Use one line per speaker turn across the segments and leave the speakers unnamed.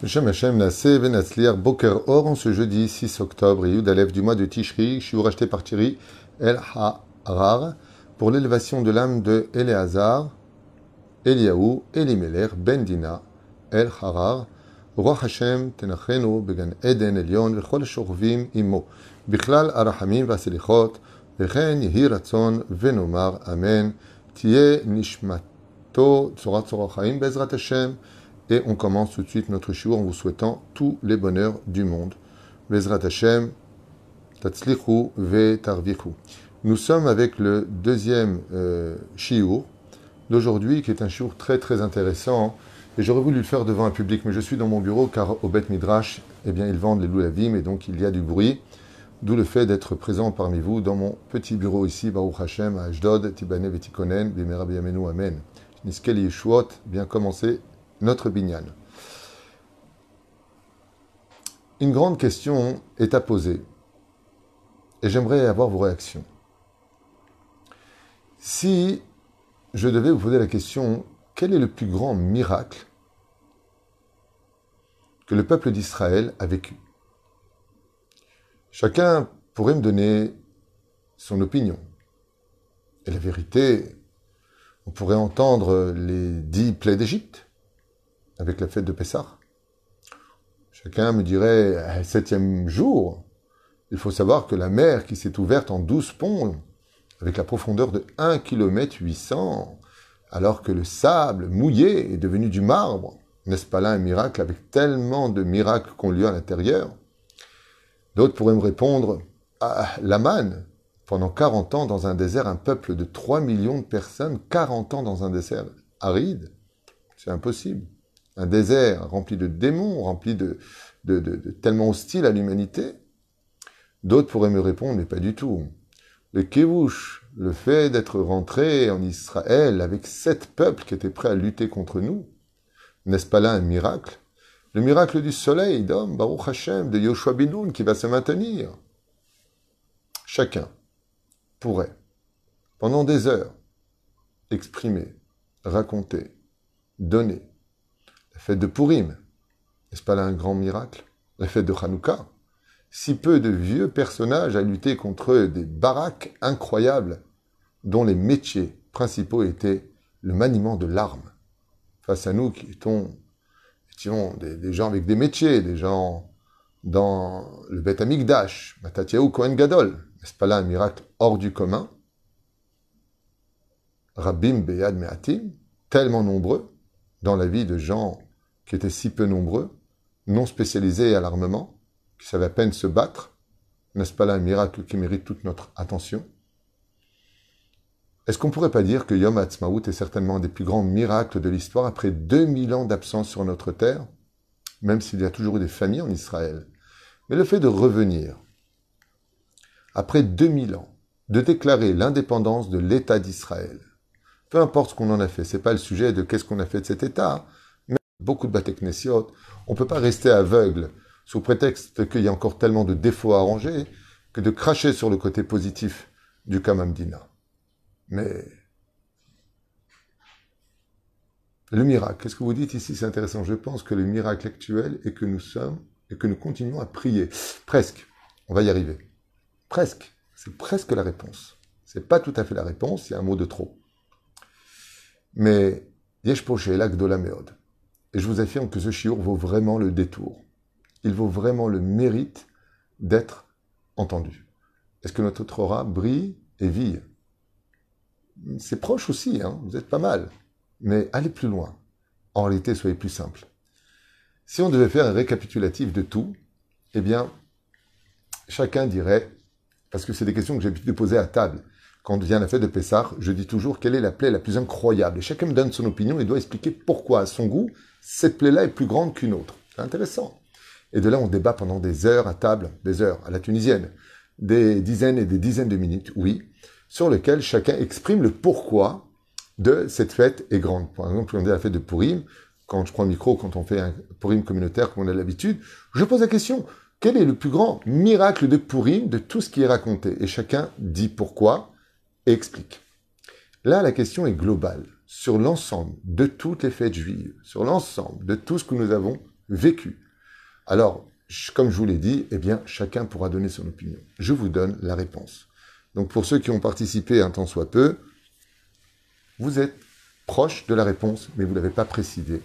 Hashem Hashem Nassé Venatzliar Boker Or en ce jeudi 6 octobre et Yudalev du mois de Tishri, suis racheté par Thierry El Harar pour l'élévation de l'âme de Eleazar, Eliaou, Elimeler, Ben Dina, El Harar, Roi Hashem Tenachenu Began Eden Elion Vechol Shorvim Imo, Bichlal Arahamim Vaselichot, Vechen Yehi Venomar Amen, Tie Nishmato Tzorat Tzorach Bezrat Hashem, et on commence tout de suite notre shiur en vous souhaitant tous les bonheurs du monde. Bezrat Hashem, Tatzlichu ve Tarvichu. Nous sommes avec le deuxième euh, shiur d'aujourd'hui, qui est un shiur très très intéressant. Et j'aurais voulu le faire devant un public, mais je suis dans mon bureau car au Bet Midrash, eh bien, ils vendent les loulavim et donc il y a du bruit. D'où le fait d'être présent parmi vous dans mon petit bureau ici, Baruch Hashem, à Ashdod, Tibane Vetikonen, Bimera Amen. Niskel Yeshuot, bien commencé notre binyan. Une grande question est à poser et j'aimerais avoir vos réactions. Si je devais vous poser la question, quel est le plus grand miracle que le peuple d'Israël a vécu? Chacun pourrait me donner son opinion. Et la vérité, on pourrait entendre les dix plaies d'Égypte avec la fête de Pessah. Chacun me dirait, septième jour, il faut savoir que la mer qui s'est ouverte en douze ponts, avec la profondeur de 1 km 800, alors que le sable mouillé est devenu du marbre, n'est-ce pas là un miracle avec tellement de miracles qu'on lieu à l'intérieur? D'autres pourraient me répondre, ah, pendant 40 ans dans un désert, un peuple de 3 millions de personnes, 40 ans dans un désert aride, c'est impossible un désert rempli de démons, rempli de, tellement hostile à l'humanité D'autres pourraient me répondre, mais pas du tout. Le Kévouch, le fait d'être rentré en Israël avec sept peuples qui étaient prêts à lutter contre nous, n'est-ce pas là un miracle? Le miracle du soleil, d'homme, Baruch Hashem, de Yoshua Binoun, qui va se maintenir. Chacun pourrait, pendant des heures, exprimer, raconter, donner la fête de Purim, n'est-ce pas là un grand miracle? La fête de Hanouka. Si peu de vieux personnages à lutter contre des baraques incroyables, dont les métiers principaux étaient le maniement de l'arme. Face à nous qui étions, des, gens avec des métiers, des gens dans le Beth Amikdash, Matatiaou Kohen Gadol. N'est-ce pas là un miracle hors du commun? Rabbim Beyad Me'atim, tellement nombreux dans la vie de gens qui étaient si peu nombreux, non spécialisés à l'armement, qui savaient à peine se battre, n'est-ce pas là un miracle qui mérite toute notre attention? Est-ce qu'on ne pourrait pas dire que Yom Ha'atzmaut est certainement un des plus grands miracles de l'histoire après 2000 ans d'absence sur notre terre, même s'il y a toujours eu des familles en Israël? Mais le fait de revenir, après 2000 ans, de déclarer l'indépendance de l'État d'Israël, peu importe ce qu'on en a fait, c'est pas le sujet de qu'est-ce qu'on a fait de cet État, beaucoup de Bateknesiot, on ne peut pas rester aveugle sous prétexte qu'il y a encore tellement de défauts à arranger que de cracher sur le côté positif du Kamamdina. Mais le miracle, qu'est-ce que vous dites ici? C'est intéressant. Je pense que le miracle actuel est que nous sommes et que nous continuons à prier. Presque. On va y arriver. Presque. C'est presque la réponse. C'est pas tout à fait la réponse, il y a un mot de trop. Mais Yesh Poché, l'acte de la méode. Je vous affirme que ce shiur vaut vraiment le détour. Il vaut vraiment le mérite d'être entendu. Est-ce que notre Torah brille et vit C'est proche aussi, hein vous êtes pas mal. Mais allez plus loin. En réalité, soyez plus simple. Si on devait faire un récapitulatif de tout, eh bien, chacun dirait, parce que c'est des questions que j'ai l'habitude de à table, quand vient la fête de Pessah, je dis toujours quelle est la plaie la plus incroyable. Et chacun me donne son opinion et doit expliquer pourquoi, à son goût, cette plaie-là est plus grande qu'une autre. C'est intéressant. Et de là, on débat pendant des heures à table, des heures à la tunisienne, des dizaines et des dizaines de minutes, oui, sur lesquelles chacun exprime le pourquoi de cette fête est grande. Par exemple, on dit la fête de Purim, quand je prends le micro, quand on fait un Purim communautaire comme on a l'habitude, je pose la question, quel est le plus grand miracle de Purim de tout ce qui est raconté? Et chacun dit pourquoi explique. Là, la question est globale sur l'ensemble de toutes les fêtes juives, sur l'ensemble de tout ce que nous avons vécu. Alors, comme je vous l'ai dit, eh bien, chacun pourra donner son opinion. Je vous donne la réponse. Donc, pour ceux qui ont participé un temps soit peu, vous êtes proche de la réponse, mais vous ne l'avez pas précisé.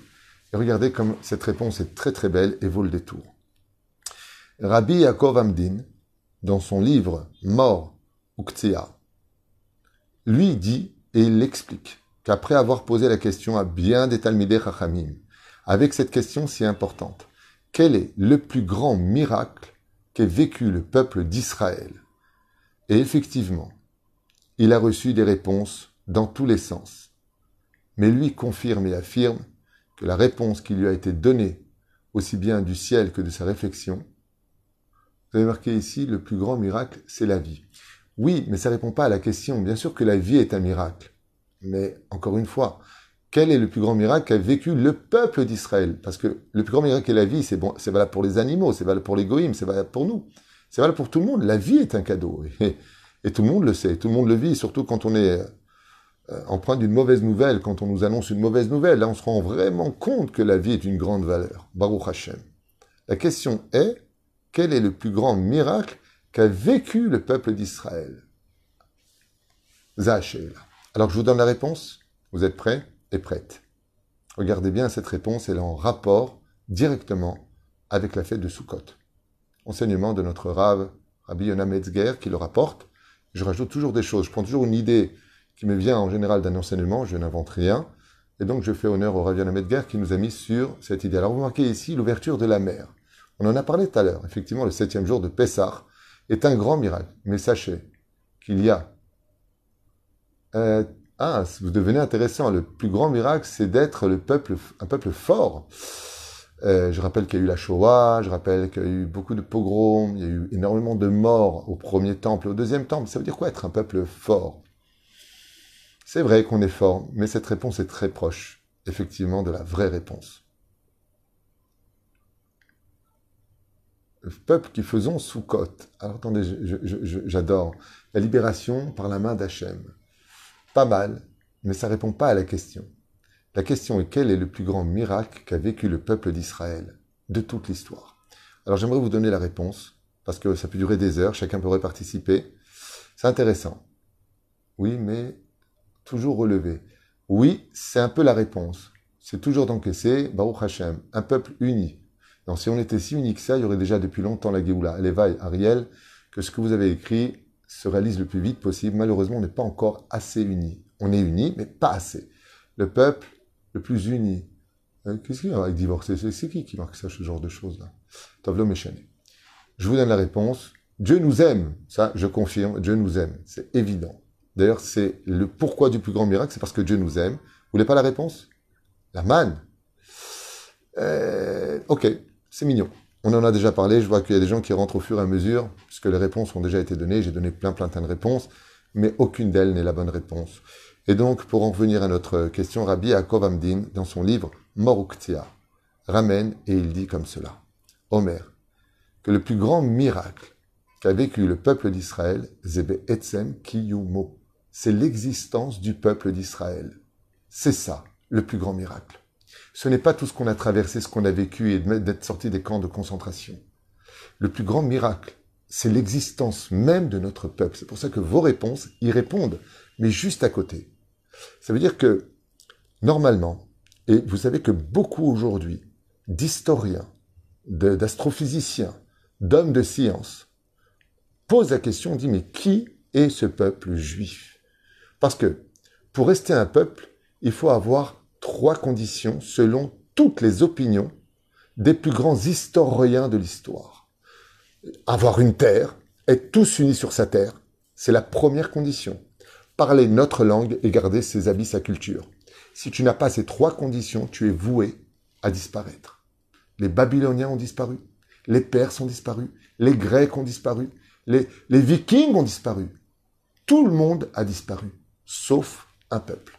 Et regardez comme cette réponse est très très belle et vaut le détour. Rabbi Yaakov Amdin, dans son livre Mort Uktia, lui dit et il l'explique qu'après avoir posé la question à bien des Talmidei Chachamim, avec cette question si importante, quel est le plus grand miracle qu'ait vécu le peuple d'Israël? Et effectivement, il a reçu des réponses dans tous les sens. Mais lui confirme et affirme que la réponse qui lui a été donnée, aussi bien du ciel que de sa réflexion, vous avez marqué ici, le plus grand miracle, c'est la vie. Oui, mais ça répond pas à la question. Bien sûr que la vie est un miracle. Mais encore une fois, quel est le plus grand miracle qu'a vécu le peuple d'Israël? Parce que le plus grand miracle est la vie, c'est bon, c'est valable pour les animaux, c'est valable pour les goïms, c'est valable pour nous. C'est valable pour tout le monde. La vie est un cadeau. Et, et, tout le monde le sait, tout le monde le vit, surtout quand on est euh, empreint d'une mauvaise nouvelle, quand on nous annonce une mauvaise nouvelle. Là, on se rend vraiment compte que la vie est une grande valeur. Baruch Hashem. La question est, quel est le plus grand miracle qu'a vécu le peuple d'Israël Zahachel. Alors je vous donne la réponse. Vous êtes prêts et prêtes Regardez bien cette réponse, elle est en rapport directement avec la fête de Sukkot. Enseignement de notre Rav, Rabbi Yonah Metzger, qui le rapporte. Je rajoute toujours des choses. Je prends toujours une idée qui me vient en général d'un enseignement, je n'invente rien. Et donc je fais honneur au Rabbi Yonah Metzger qui nous a mis sur cette idée. Alors vous marquez ici l'ouverture de la mer. On en a parlé tout à l'heure. Effectivement, le septième jour de Pessah est un grand miracle. Mais sachez qu'il y a... Ah, vous devenez intéressant. Le plus grand miracle, c'est d'être le peuple, un peuple fort. Euh, je rappelle qu'il y a eu la Shoah, je rappelle qu'il y a eu beaucoup de pogroms, il y a eu énormément de morts au premier temple, au deuxième temple. Ça veut dire quoi être un peuple fort? C'est vrai qu'on est fort, mais cette réponse est très proche, effectivement, de la vraie réponse. Peuple qui faisons sous côte. Alors attendez, j'adore. La libération par la main d'Hachem. Pas mal, mais ça répond pas à la question. La question est quel est le plus grand miracle qu'a vécu le peuple d'Israël de toute l'histoire? Alors j'aimerais vous donner la réponse, parce que ça peut durer des heures, chacun pourrait participer. C'est intéressant. Oui, mais toujours relevé. Oui, c'est un peu la réponse. C'est toujours d'encaisser, Baruch Hashem, un peuple uni, non, si on était si unique que ça, il y aurait déjà depuis longtemps la Géoula. Lévaï, Ariel, que ce que vous avez écrit se réalise le plus vite possible. Malheureusement, on n'est pas encore assez unis. On est unis, mais pas assez. Le peuple le plus uni. Euh, qu'est-ce qu'il y a avec divorcer? C'est qui qui marque ça, ce genre de choses-là Tovlo Méchané. Je vous donne la réponse. Dieu nous aime. Ça, je confirme. Dieu nous aime. C'est évident. D'ailleurs, c'est le pourquoi du plus grand miracle, c'est parce que Dieu nous aime. Vous voulez pas la réponse? La manne. Euh, ok, c'est mignon. On en a déjà parlé, je vois qu'il y a des gens qui rentrent au fur et à mesure, puisque les réponses ont déjà été données, j'ai donné plein plein plein de réponses, mais aucune d'elles n'est la bonne réponse. Et donc, pour en revenir à notre question, Rabbi Yaakov Amdin, dans son livre Moruktia, ramène et il dit comme cela. Omer, que le plus grand miracle qu'a vécu le peuple d'Israël, Zebe Etzem Kiyumo, c'est l'existence du peuple d'Israël. C'est ça, le plus grand miracle. Ce n'est pas tout ce qu'on a traversé, ce qu'on a vécu et d'être sorti des camps de concentration. Le plus grand miracle, c'est l'existence même de notre peuple. C'est pour ça que vos réponses y répondent, mais juste à côté. Ça veut dire que, normalement, et vous savez que beaucoup aujourd'hui d'historiens, d'astrophysiciens, d'hommes de science, posent la question, on dit, mais qui est ce peuple juif? Parce que, pour rester un peuple, il faut avoir trois conditions selon toutes les opinions des plus grands historiens de l'histoire. Avoir une terre, être tous unis sur sa terre, c'est la première condition. Parler notre langue et garder ses habits, sa culture. Si tu n'as pas ces trois conditions, tu es voué à disparaître. Les Babyloniens ont disparu, les Perses ont disparu, les Grecs ont disparu, les, les Vikings ont disparu. Tout le monde a disparu, sauf un peuple.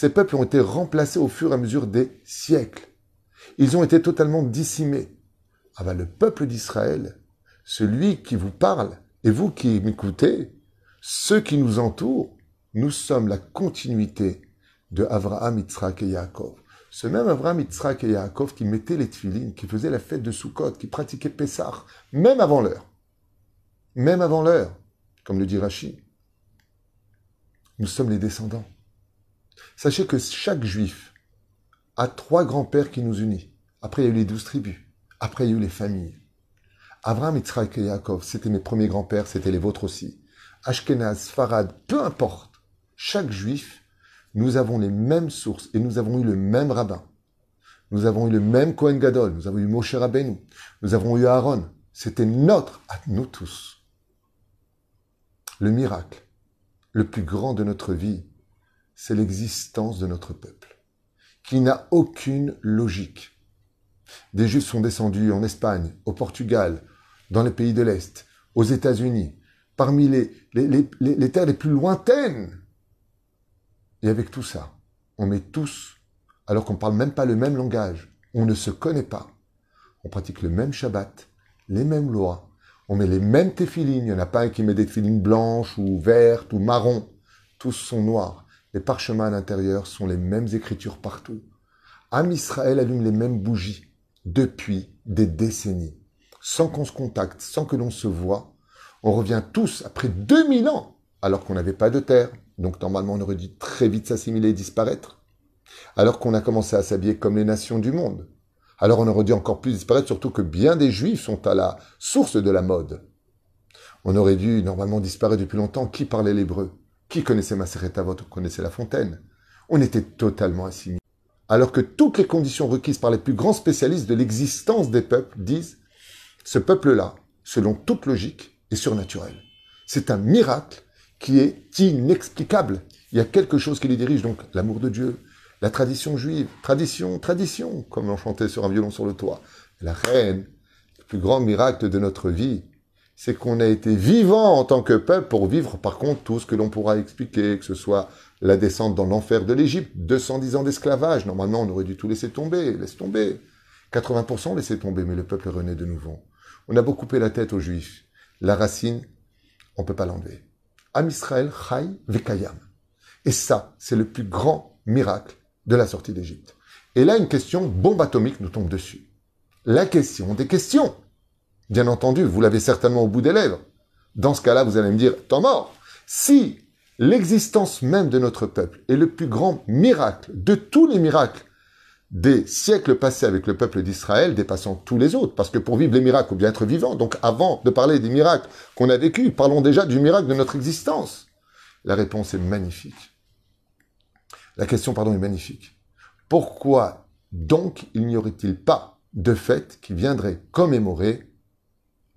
Ces peuples ont été remplacés au fur et à mesure des siècles. Ils ont été totalement dissimés. Ah ben, le peuple d'Israël, celui qui vous parle, et vous qui m'écoutez, ceux qui nous entourent, nous sommes la continuité de Abraham, Yitzhak et Yaakov. Ce même Abraham, Yitzhak et Yaakov qui mettaient les tefilines, qui faisaient la fête de Sukkot, qui pratiquaient Pessah, même avant l'heure. Même avant l'heure, comme le dit Rashi. Nous sommes les descendants. Sachez que chaque juif a trois grands-pères qui nous unissent. Après, il y a eu les douze tribus. Après, il y a eu les familles. Abraham, Yitzhak et Yaakov, c'était mes premiers grands-pères, c'était les vôtres aussi. Ashkenaz, Farad, peu importe. Chaque juif nous avons les mêmes sources et nous avons eu le même rabbin. Nous avons eu le même Kohen Gadol, nous avons eu Moshe Rabbeinu, nous avons eu Aaron. C'était notre, à nous tous. Le miracle, le plus grand de notre vie, c'est l'existence de notre peuple, qui n'a aucune logique. Des Juifs sont descendus en Espagne, au Portugal, dans les pays de l'Est, aux États-Unis, parmi les, les, les terres les plus lointaines et avec tout ça, on met tous, alors qu'on ne parle même pas le même langage, on ne se connaît pas, on pratique le même Shabbat, les mêmes lois, on met les mêmes téfilines, il n'y en a pas un qui met des téfilines blanches ou vertes ou marron, tous sont noirs. Les parchemins à l'intérieur sont les mêmes écritures partout. Am Israël allume les mêmes bougies depuis des décennies, sans qu'on se contacte, sans que l'on se voit. On revient tous après 2000 ans, alors qu'on n'avait pas de terre, donc normalement on aurait dû très vite s'assimiler et disparaître, alors qu'on a commencé à s'habiller comme les nations du monde. Alors on aurait dû encore plus disparaître, surtout que bien des juifs sont à la source de la mode. On aurait dû normalement disparaître depuis longtemps. Qui parlait l'hébreu? Qui connaissait Maseret Avot connaissait La Fontaine On était totalement assimilés. Alors que toutes les conditions requises par les plus grands spécialistes de l'existence des peuples disent ce peuple-là, selon toute logique, est surnaturel. C'est un miracle qui est inexplicable. Il y a quelque chose qui les dirige, donc l'amour de Dieu, la tradition juive, tradition, tradition, comme on chantait sur un violon sur le toit. La reine, le plus grand miracle de notre vie, c'est qu'on a été vivant en tant que peuple pour vivre par contre tout ce que l'on pourra expliquer, que ce soit la descente dans l'enfer de l'Égypte, 210 ans d'esclavage, normalement on aurait dû tout laisser tomber, laisse tomber. 80% laisser tomber, mais le peuple renaît de nouveau. On a beaucoup coupé la tête aux Juifs. La racine, on peut pas l'enlever. Am Israël Chai Vekayam. Et ça, c'est le plus grand miracle de la sortie d'Égypte. Et là, une question bombe atomique nous tombe dessus. La question des questions. Bien entendu, vous l'avez certainement au bout des lèvres. Dans ce cas-là, vous allez me dire, tant mort. Si l'existence même de notre peuple est le plus grand miracle de tous les miracles des siècles passés avec le peuple d'Israël dépassant tous les autres. Parce que pour vivre les miracles, ou bien être vivant. Donc avant de parler des miracles qu'on a vécus, parlons déjà du miracle de notre existence. La réponse est magnifique. La question, pardon, est magnifique. Pourquoi donc il n'y aurait-il pas de fête qui viendrait commémorer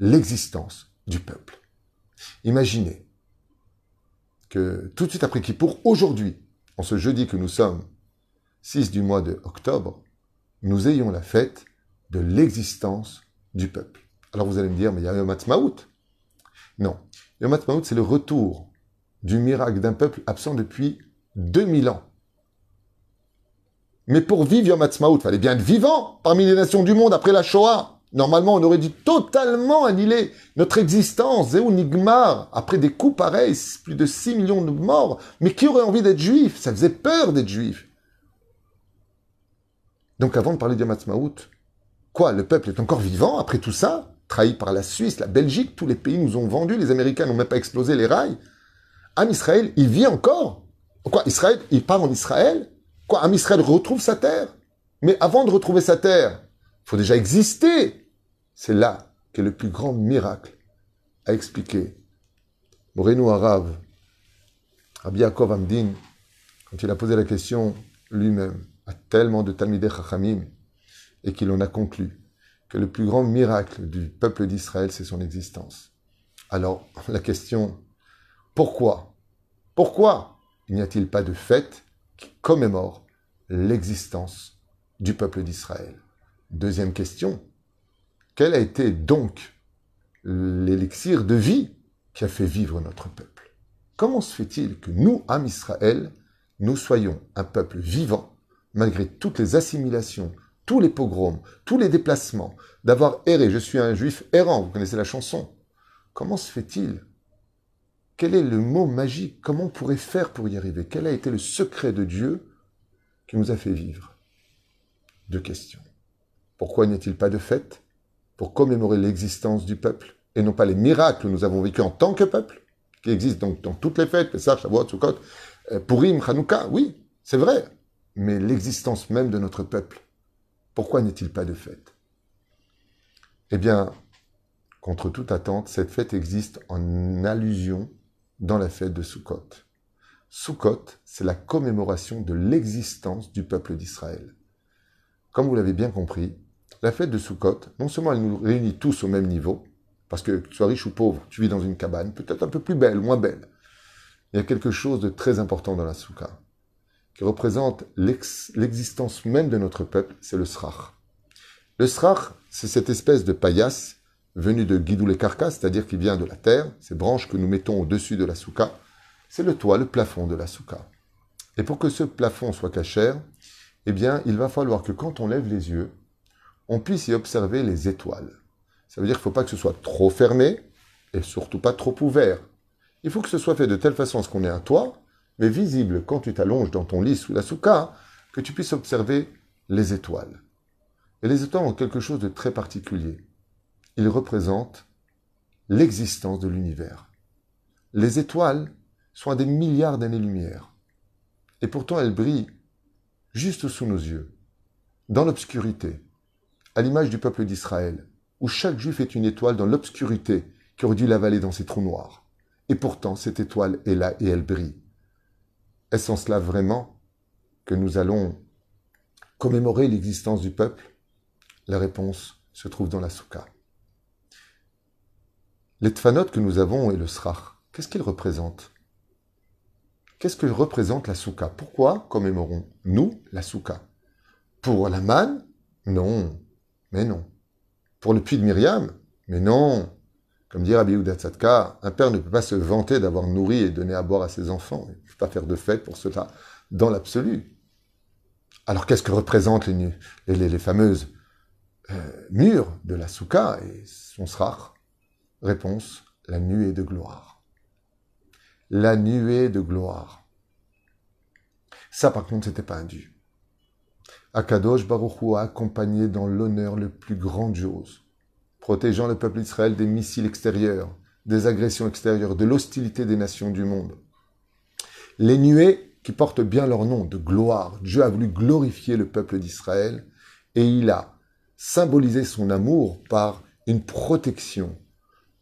l'existence du peuple Imaginez que tout de suite après qui, pour aujourd'hui, en ce jeudi que nous sommes 6 du mois de octobre, nous ayons la fête de l'existence du peuple. Alors vous allez me dire, mais il y a Yom. Non. Yom c'est le retour du miracle d'un peuple absent depuis 2000 ans. Mais pour vivre Yom il fallait bien être vivant parmi les nations du monde après la Shoah. Normalement, on aurait dû totalement annihiler notre existence, Zéou Nigmar, après des coups pareils, plus de 6 millions de morts. Mais qui aurait envie d'être juif? Ça faisait peur d'être juif. Donc avant de parler de Matzmaout, quoi, le peuple est encore vivant après tout ça? Trahi par la Suisse, la Belgique, tous les pays nous ont vendus, les Américains n'ont même pas explosé les rails. Am Israël, il vit encore. Quoi, Israël, il part en Israël? Quoi, Am Israël retrouve sa terre? Mais avant de retrouver sa terre, il faut déjà exister. C'est là qu'est le plus grand miracle à expliquer. Moreno Arav, Rabbi Yaakov Amdin, quand il a posé la question lui-même, tellement de Talmidei Chachamim et qu'il en a conclu que le plus grand miracle du peuple d'Israël, c'est son existence. Alors, la question, pourquoi? Pourquoi n'y a-t-il pas de fête qui commémore l'existence du peuple d'Israël? Deuxième question, quel a été donc l'élixir de vie qui a fait vivre notre peuple? Comment se fait-il que nous, âmes Israël, nous soyons un peuple vivant malgré toutes les assimilations, tous les pogroms, tous les déplacements, d'avoir erré, je suis un juif errant, vous connaissez la chanson. Comment se fait-il? Quel est le mot magique? Comment on pourrait faire pour y arriver? Quel a été le secret de Dieu qui nous a fait vivre? Deux questions. Pourquoi n'y a-t-il pas de fête? Pour commémorer l'existence du peuple et non pas les miracles que nous avons vécus en tant que peuple, qui existent donc dans toutes les fêtes, Pessah, Shavuot, Sukkot, euh, Purim, Hanouka, oui, c'est vrai, mais l'existence même de notre peuple, pourquoi n'est-il pas de fête? Eh bien, contre toute attente, cette fête existe en allusion dans la fête de Sukkot. Sukkot, c'est la commémoration de l'existence du peuple d'Israël. Comme vous l'avez bien compris, la fête de Sukkot, non seulement elle nous réunit tous au même niveau, parce que tu sois riche ou pauvre, tu vis dans une cabane, peut-être un peu plus belle, moins belle. Il y a quelque chose de très important dans la Soukha, qui représente l'existence même de notre peuple, c'est le Srach. Le Srach, c'est cette espèce de paillasse venue de Guidou les carcasses, c'est-à-dire qui vient de la terre, ces branches que nous mettons au-dessus de la Soukha, c'est le toit, le plafond de la Soukha. Et pour que ce plafond soit cachère, eh bien, il va falloir que quand on lève les yeux, on puisse y observer les étoiles. Ça veut dire qu'il ne faut pas que ce soit trop fermé et surtout pas trop ouvert. Il faut que ce soit fait de telle façon à ce qu'on ait un toit, mais visible quand tu t'allonges dans ton lit sous la souka, que tu puisses observer les étoiles. Et les étoiles ont quelque chose de très particulier. Ils représentent l'existence de l'univers. Les étoiles sont à des milliards d'années-lumière. Et pourtant elles brillent juste sous nos yeux, dans l'obscurité, à l'image du peuple d'Israël où chaque juif est une étoile dans l'obscurité qui aurait dû l'avaler dans ses trous noirs. Et pourtant, cette étoile est là et elle brille. Est-ce en cela vraiment que nous allons commémorer l'existence du peuple? La réponse se trouve dans la soukha. Les que nous avons et le srach, qu'est-ce qu'ils représentent? Qu'est-ce que représente la soukha? Pourquoi commémorons-nous la soukha? Pour la Non, mais non. Pour le puits de Myriam Mais non Comme dit Rabbi Tzadka, un père ne peut pas se vanter d'avoir nourri et donné à boire à ses enfants. Il ne peut pas faire de fête pour cela, dans l'absolu. Alors qu'est-ce que représentent les, les, fameuses euh, murs de la souka et son srach? Réponse, la nuée de gloire. La nuée de gloire. Ça, par contre, c'était pas un dieu. Akadosh Baruch a accompagné dans l'honneur le plus grandiose, protégeant le peuple d'Israël des missiles extérieurs, des agressions extérieures, de l'hostilité des nations du monde. Les nuées qui portent bien leur nom de gloire, Dieu a voulu glorifier le peuple d'Israël et il a symbolisé son amour par une protection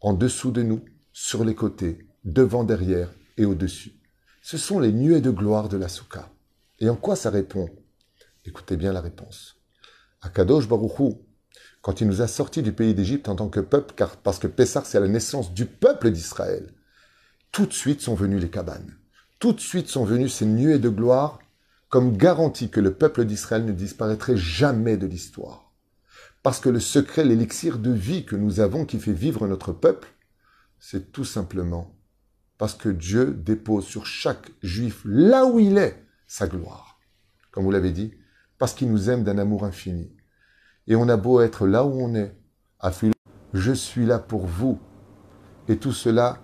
en dessous de nous, sur les côtés, devant, derrière et au-dessus. Ce sont les nuées de gloire de la Souka. Et en quoi ça répond Écoutez bien la réponse. Akadosh Baruchou, quand il nous a sortis du pays d'Égypte en tant que peuple, car parce que Pessar c'est la naissance du peuple d'Israël, tout de suite sont venues les cabanes. Tout de suite sont venues ces nuées de gloire comme garantie que le peuple d'Israël ne disparaîtrait jamais de l'histoire. Parce que le secret, l'élixir de vie que nous avons qui fait vivre notre peuple, c'est tout simplement parce que Dieu dépose sur chaque juif, là où il est, sa gloire. Comme vous l'avez dit, parce qu'il nous aime d'un amour infini. Et on a beau être là où on est, à je suis là pour vous. Et tout cela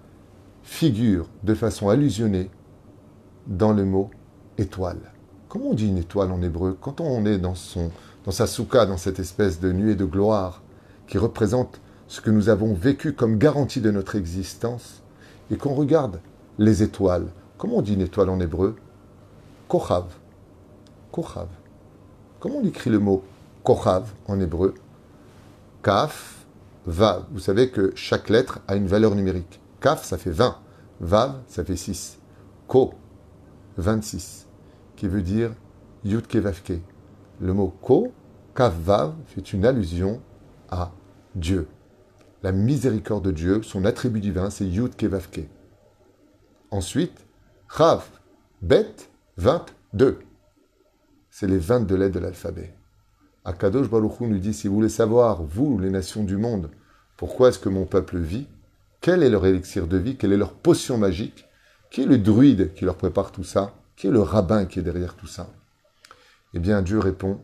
figure de façon allusionnée dans le mot étoile. Comment on dit une étoile en hébreu? Quand on est dans, son, dans sa souka, dans cette espèce de nuée de gloire qui représente ce que nous avons vécu comme garantie de notre existence, et qu'on regarde les étoiles, comment on dit une étoile en hébreu? Kochav. Kochav. Comment on écrit le mot Kochav en hébreu? Kaf, Vav. Vous savez que chaque lettre a une valeur numérique. Kaf, ça fait 20. Vav, ça fait 6. Ko, 26, qui veut dire Yud Kevavke. Le mot Ko, Kaf, Vav, fait une allusion à Dieu. La miséricorde de Dieu, son attribut divin, c'est Yud Kevavke. Ensuite, Rav, Bet, 22 c'est les 22 lettres de l'alphabet. Akadosh Baruch nous dit, si vous voulez savoir, vous, les nations du monde, pourquoi est-ce que mon peuple vit, quel est leur élixir de vie, quelle est leur potion magique, qui est le druide qui leur prépare tout ça, qui est le rabbin qui est derrière tout ça? Eh bien, Dieu répond,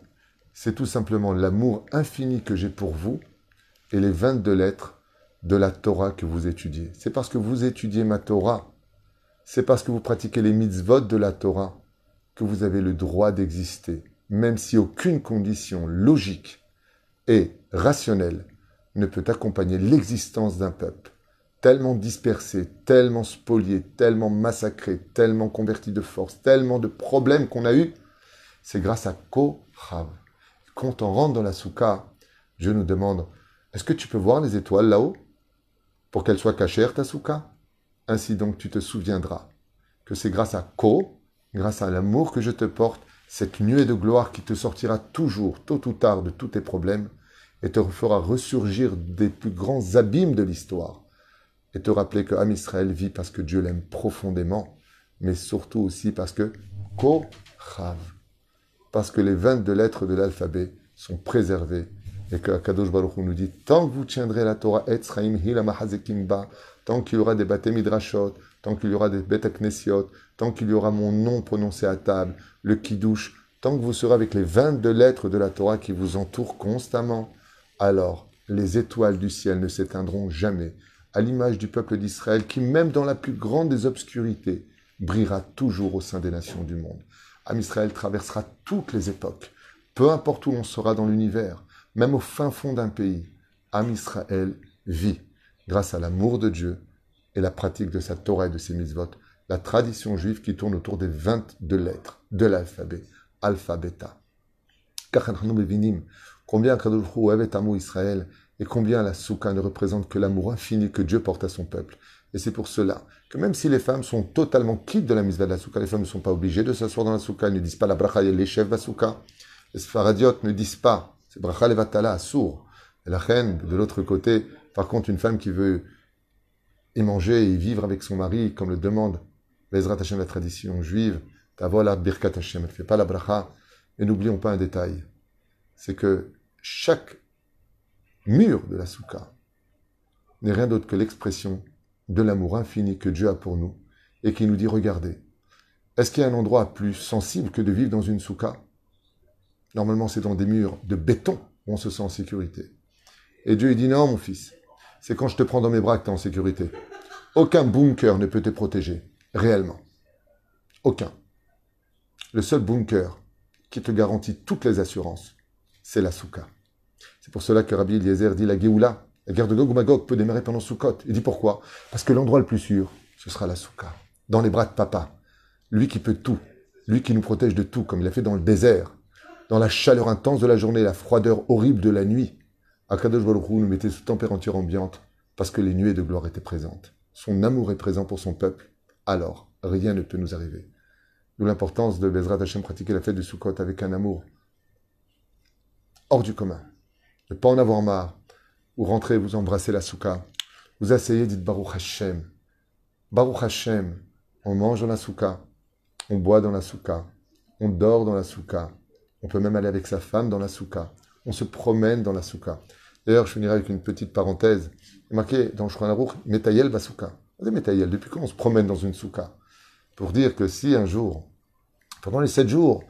c'est tout simplement l'amour infini que j'ai pour vous et les 22 lettres de la Torah que vous étudiez. C'est parce que vous étudiez ma Torah, c'est parce que vous pratiquez les mitzvot de la Torah, que vous avez le droit d'exister, même si aucune condition logique et rationnelle ne peut accompagner l'existence d'un peuple tellement dispersé, tellement spolié, tellement massacré, tellement converti de force, tellement de problèmes qu'on a eu, c'est grâce à Kohav. Quand on rentre dans la soukha, Dieu nous demande Est-ce que tu peux voir les étoiles là-haut Pour qu'elles soient cachères, ta soukha? Ainsi donc, tu te souviendras que c'est grâce à Ko, grâce à l'amour que je te porte, cette nuée de gloire qui te sortira toujours, tôt ou tard, de tous tes problèmes et te fera ressurgir des plus grands abîmes de l'histoire et te rappeler que Am Israël vit parce que Dieu l'aime profondément, mais surtout aussi parce que Kochav, parce que les 22 lettres de l'alphabet sont préservées et que Kadosh Baruch nous dit tant que vous tiendrez la Torah Etzraim Ba, tant qu'il y aura des bâtés midrashot, tant qu'il y aura des bêtes tant qu'il y aura mon nom prononcé à table, le kiddush, tant que vous serez avec les 22 lettres de la Torah qui vous entourent constamment, alors les étoiles du ciel ne s'éteindront jamais à l'image du peuple d'Israël qui, même dans la plus grande des obscurités, brillera toujours au sein des nations du monde. Am Israël traversera toutes les époques, peu importe où l'on sera dans l'univers, même au fin fond d'un pays. Am Israël vit, grâce à l'amour de Dieu et la pratique de sa Torah et de ses mitzvot, la tradition juive qui tourne autour des 22 lettres de l'alphabet, alpha, beta. Combien Kadosh Israël et combien la soukha ne représente que l'amour infini que Dieu porte à son peuple. Et c'est pour cela que même si les femmes sont totalement quittes de la mise de la soukha, les femmes ne sont pas obligées de s'asseoir dans la soukha, elles ne disent pas la bracha et les chefs la soukha. Les sfaradiotes ne disent pas, c'est bracha levatala sourd. Et la reine, de l'autre côté, par contre, une femme qui veut y manger et vivre avec son mari, comme le demande Bezrat Hashem, la tradition juive, la birkat Hashem, elle ne fait pas la bracha. Et n'oublions pas un détail, c'est que chaque mur de la soukha n'est rien d'autre que l'expression de l'amour infini que Dieu a pour nous et qui nous dit regardez, est-ce qu'il y a un endroit plus sensible que de vivre dans une soukha Normalement, c'est dans des murs de béton où on se sent en sécurité. Et Dieu dit non, mon fils, c'est quand je te prends dans mes bras que tu es en sécurité. Aucun bunker ne peut te protéger, réellement. Aucun. Le seul bunker qui te garantit toutes les assurances, c'est la soukha. C'est pour cela que Rabbi Eliezer dit la Géoula, la guerre de Gog ou Magog peut démarrer pendant Sukkot. Il dit pourquoi? Parce que l'endroit le plus sûr, ce sera la Soukha, dans les bras de papa. Lui qui peut tout, lui qui nous protège de tout, comme il a fait dans le désert, dans la chaleur intense de la journée, la froideur horrible de la nuit. Akadosh Baruch nous mettait sous température ambiante parce que les nuées de gloire étaient présentes. Son amour est présent pour son peuple. Alors, rien ne peut nous arriver. D'où l'importance de Bezrat Hashem pratiquer la fête de Sukkot avec un amour hors du commun ne pas en avoir marre, ou rentrer, vous embrasser la souka, vous asseyez, dites Baruch Hashem. Baruch Hashem, on mange dans la souka, on boit dans la souka, on dort dans la souka, on peut même aller avec sa femme dans la souka, on se promène dans la souka. D'ailleurs, je finirai avec une petite parenthèse. Marqué dans Shulchan Aruch, Metayel. Depuis quand on se promène dans une souka Pour dire que si un jour, pendant les sept jours,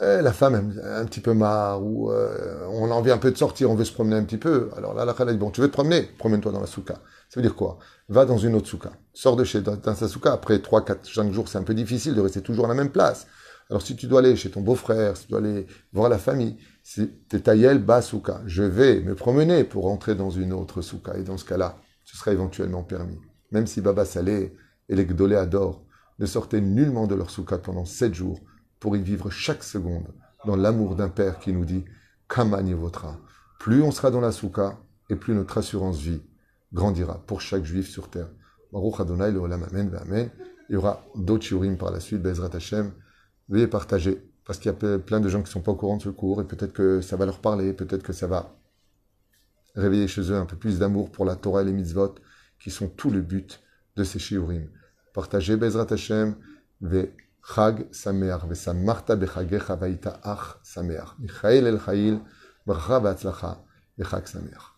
eh, la femme a un petit peu marre, ou euh, on a envie un peu de sortir, on veut se promener un petit peu. Alors là, la a dit, bon, tu veux te promener? Promène-toi dans la souka. Ça veut dire quoi? Va dans une autre souka. Sors de chez dans sa souka. Après 3, 4, 5 jours, c'est un peu difficile de rester toujours à la même place. Alors si tu dois aller chez ton beau-frère, si tu dois aller voir la famille, c'est taïel bas souka. Je vais me promener pour rentrer dans une autre souka. Et dans ce cas-là, ce sera éventuellement permis. Même si Baba Salé et les Gdolé adorent, ne sortaient nullement de leur souka pendant 7 jours pour y vivre chaque seconde dans l'amour d'un Père qui nous dit Kamani votra. Plus on sera dans la souka et plus notre assurance vie grandira pour chaque juif sur terre. Baruch Adonai, le Amen, Amen. Il y aura d'autres shurim par la suite, Bezrat Hashem. Veuillez partager, parce qu'il y a plein de gens qui ne sont pas au courant de ce cours, et peut-être que ça va leur parler, peut-être que ça va réveiller chez eux un peu plus d'amour pour la Torah et les mitzvot, qui sont tout le but de ces shiurim. Partagez Bezrat Hashem, ve chag sameach, ve samarta bechagecha vaita ach sameach. Michael el chail, bracha ve'atzlacha, ve chag sameach.